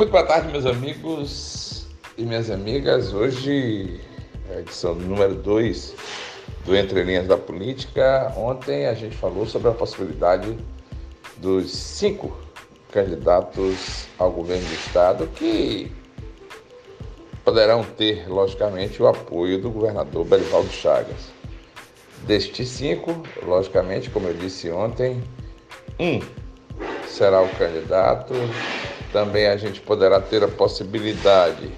Muito boa tarde, meus amigos e minhas amigas. Hoje, é a edição número 2 do Entre Linhas da Política. Ontem a gente falou sobre a possibilidade dos cinco candidatos ao governo do Estado que poderão ter, logicamente, o apoio do governador Belivaldo Chagas. Destes cinco, logicamente, como eu disse ontem, um será o candidato. Também a gente poderá ter a possibilidade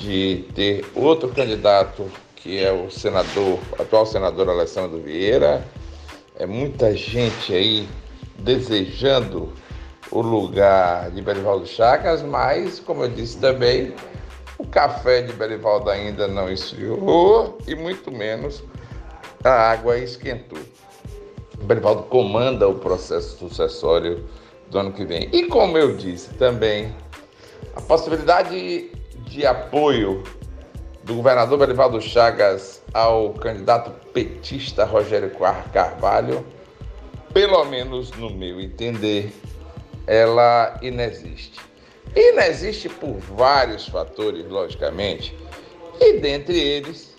de ter outro candidato que é o senador, atual senador Alessandro Vieira. É muita gente aí desejando o lugar de Belivaldo Chagas, mas, como eu disse também, o café de Belivaldo ainda não esfriou e muito menos a água esquentou. Belivaldo comanda o processo sucessório do ano que vem. E como eu disse também, a possibilidade de apoio do governador Belivaldo Chagas ao candidato petista Rogério Carvalho, pelo menos no meu entender, ela inexiste. Inexiste por vários fatores, logicamente, e dentre eles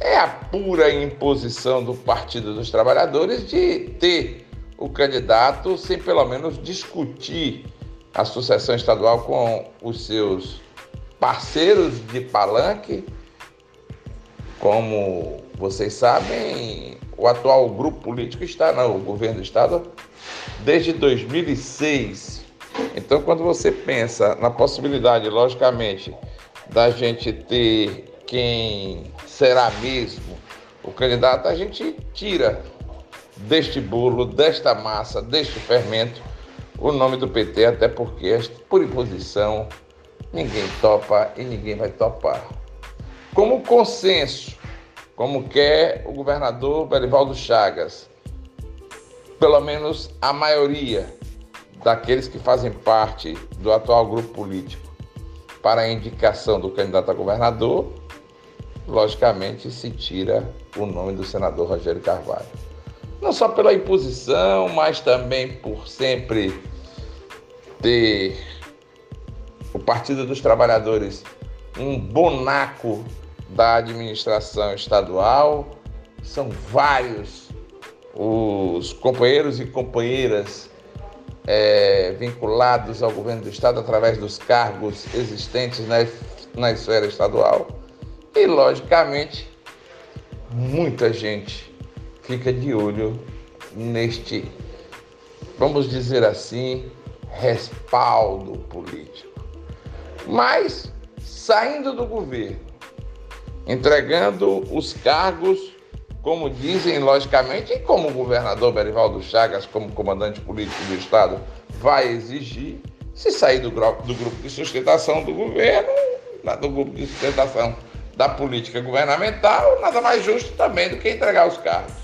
é a pura imposição do Partido dos Trabalhadores de ter o candidato sem pelo menos discutir a sucessão estadual com os seus parceiros de palanque. Como vocês sabem, o atual grupo político está no governo do estado desde 2006. Então, quando você pensa na possibilidade, logicamente, da gente ter quem será mesmo o candidato, a gente tira deste bolo, desta massa, deste fermento, o nome do PT, até porque, por imposição, ninguém topa e ninguém vai topar. Como consenso, como quer o governador Belivaldo Chagas, pelo menos a maioria daqueles que fazem parte do atual grupo político para a indicação do candidato a governador, logicamente se tira o nome do senador Rogério Carvalho. Não só pela imposição, mas também por sempre ter o Partido dos Trabalhadores um bonaco da administração estadual. São vários os companheiros e companheiras é, vinculados ao governo do estado através dos cargos existentes na, na esfera estadual. E, logicamente, muita gente fica de olho neste, vamos dizer assim, respaldo político. Mas, saindo do governo, entregando os cargos, como dizem, logicamente, e como o governador Berivaldo Chagas, como comandante político do Estado, vai exigir, se sair do, do grupo de sustentação do governo, do grupo de sustentação da política governamental, nada mais justo também do que entregar os cargos.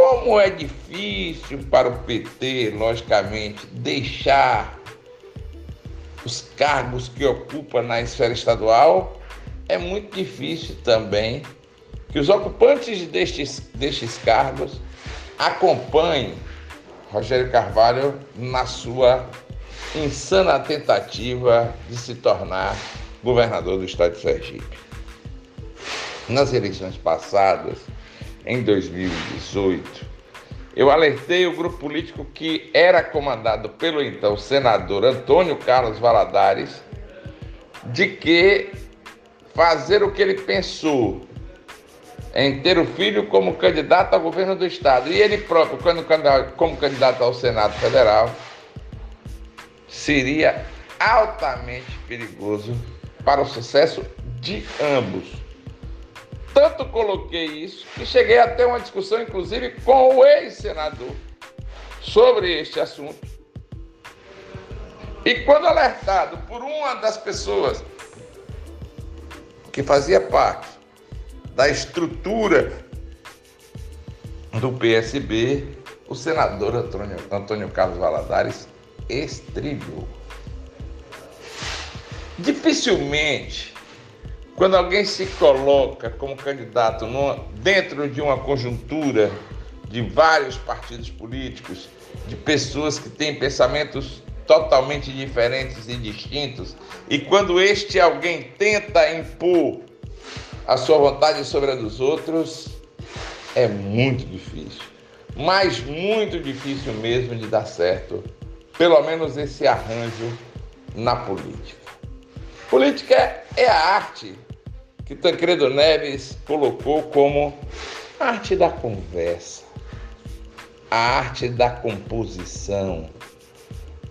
Como é difícil para o PT, logicamente, deixar os cargos que ocupa na esfera estadual, é muito difícil também que os ocupantes destes, destes cargos acompanhem Rogério Carvalho na sua insana tentativa de se tornar governador do estado de Sergipe. Nas eleições passadas, em 2018, eu alertei o grupo político que era comandado pelo então senador Antônio Carlos Valadares de que fazer o que ele pensou em ter o filho como candidato ao governo do estado e ele próprio como candidato ao Senado Federal seria altamente perigoso para o sucesso de ambos. Tanto coloquei isso que cheguei a ter uma discussão, inclusive, com o ex-senador sobre este assunto. E quando alertado por uma das pessoas que fazia parte da estrutura do PSB, o senador Antônio, Antônio Carlos Valadares estribiou. Dificilmente quando alguém se coloca como candidato dentro de uma conjuntura de vários partidos políticos, de pessoas que têm pensamentos totalmente diferentes e distintos, e quando este alguém tenta impor a sua vontade sobre a dos outros, é muito difícil. Mas muito difícil mesmo de dar certo, pelo menos esse arranjo na política. Política é a arte que Tancredo Neves colocou como arte da conversa, a arte da composição,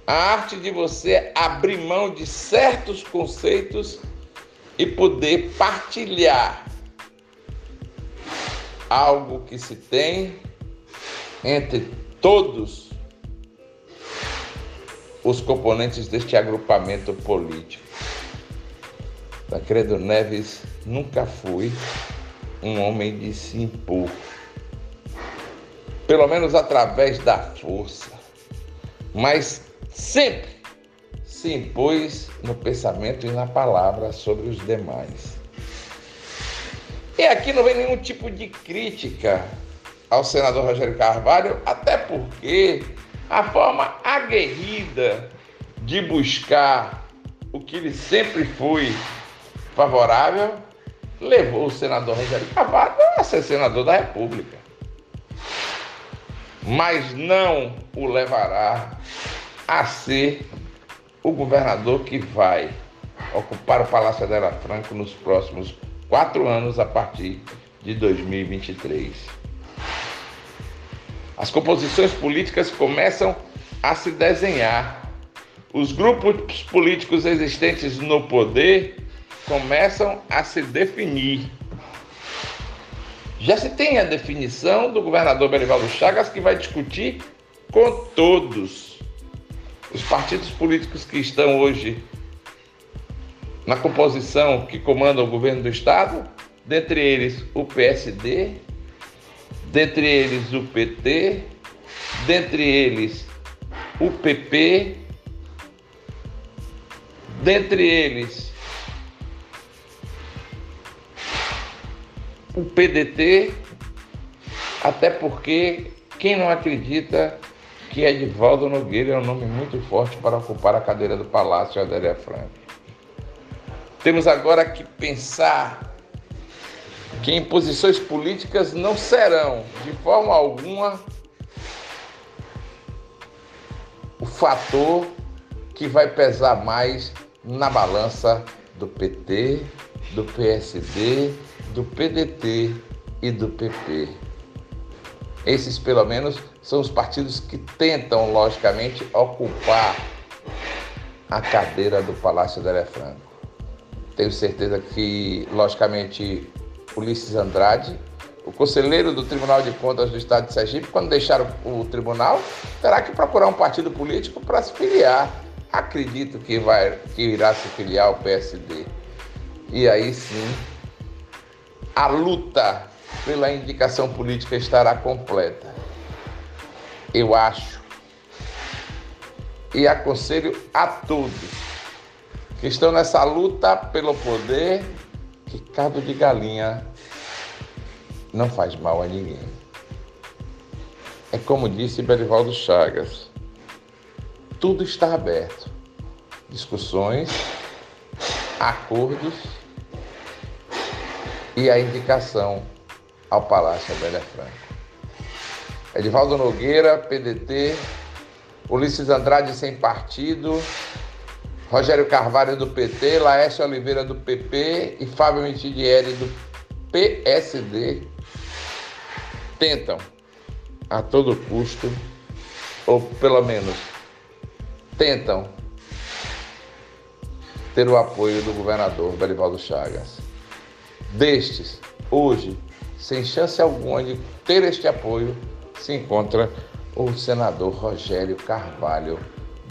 a arte de você abrir mão de certos conceitos e poder partilhar algo que se tem entre todos os componentes deste agrupamento político. Tancredo Neves nunca foi um homem de se impor, pelo menos através da força, mas sempre se impôs no pensamento e na palavra sobre os demais. E aqui não vem nenhum tipo de crítica ao senador Rogério Carvalho, até porque a forma aguerrida de buscar o que ele sempre foi favorável levou o senador Rogério Carvalho a ser senador da República. Mas não o levará a ser o governador que vai ocupar o Palácio Adela Franco nos próximos quatro anos a partir de 2023. As composições políticas começam a se desenhar. Os grupos políticos existentes no poder começam a se definir. Já se tem a definição do governador Belivaldo Chagas que vai discutir com todos os partidos políticos que estão hoje na composição que comanda o governo do estado, dentre eles o PSD, dentre eles o PT, dentre eles o PP, dentre eles o PDT, até porque quem não acredita que Edivaldo Nogueira é um nome muito forte para ocupar a cadeira do Palácio Adélia Franco. Temos agora que pensar que em posições políticas não serão, de forma alguma, o fator que vai pesar mais na balança do PT, do PSD do PDT e do PP. Esses, pelo menos, são os partidos que tentam, logicamente, ocupar a cadeira do Palácio da Franco. Tenho certeza que, logicamente, Ulisses Andrade, o conselheiro do Tribunal de Contas do Estado de Sergipe, quando deixar o, tribunal, terá que procurar um partido político para se filiar. Acredito que, vai, que irá se filiar ao PSD. E aí sim a luta pela indicação política estará completa. Eu acho e aconselho a todos que estão nessa luta pelo poder que cabo de galinha não faz mal a ninguém. É como disse Belivaldo Chagas, tudo está aberto. Discussões, acordos e a indicação ao Palácio Abelha Franco. Edivaldo Nogueira, PDT, Ulisses Andrade sem partido, Rogério Carvalho do PT, Laércio Oliveira do PP e Fábio Mitidieri do PSD tentam a todo custo, ou pelo menos tentam ter o apoio do governador Belivaldo Chagas. Destes, hoje, sem chance alguma de ter este apoio, se encontra o senador Rogério Carvalho,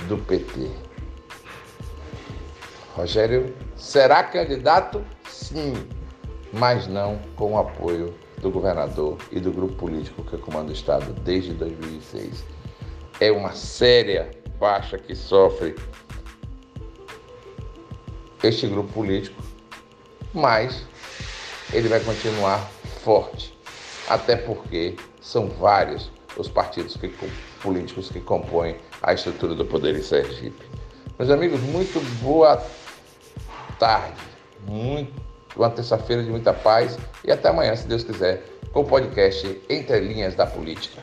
do PT. Rogério será candidato? Sim, mas não com o apoio do governador e do grupo político que comanda o Estado desde 2006. É uma séria baixa que sofre este grupo político, mas ele vai continuar forte, até porque são vários os partidos que, políticos que compõem a estrutura do poder em Sergipe. Meus amigos, muito boa tarde, muito, uma terça-feira de muita paz e até amanhã, se Deus quiser, com o podcast Entre Linhas da Política.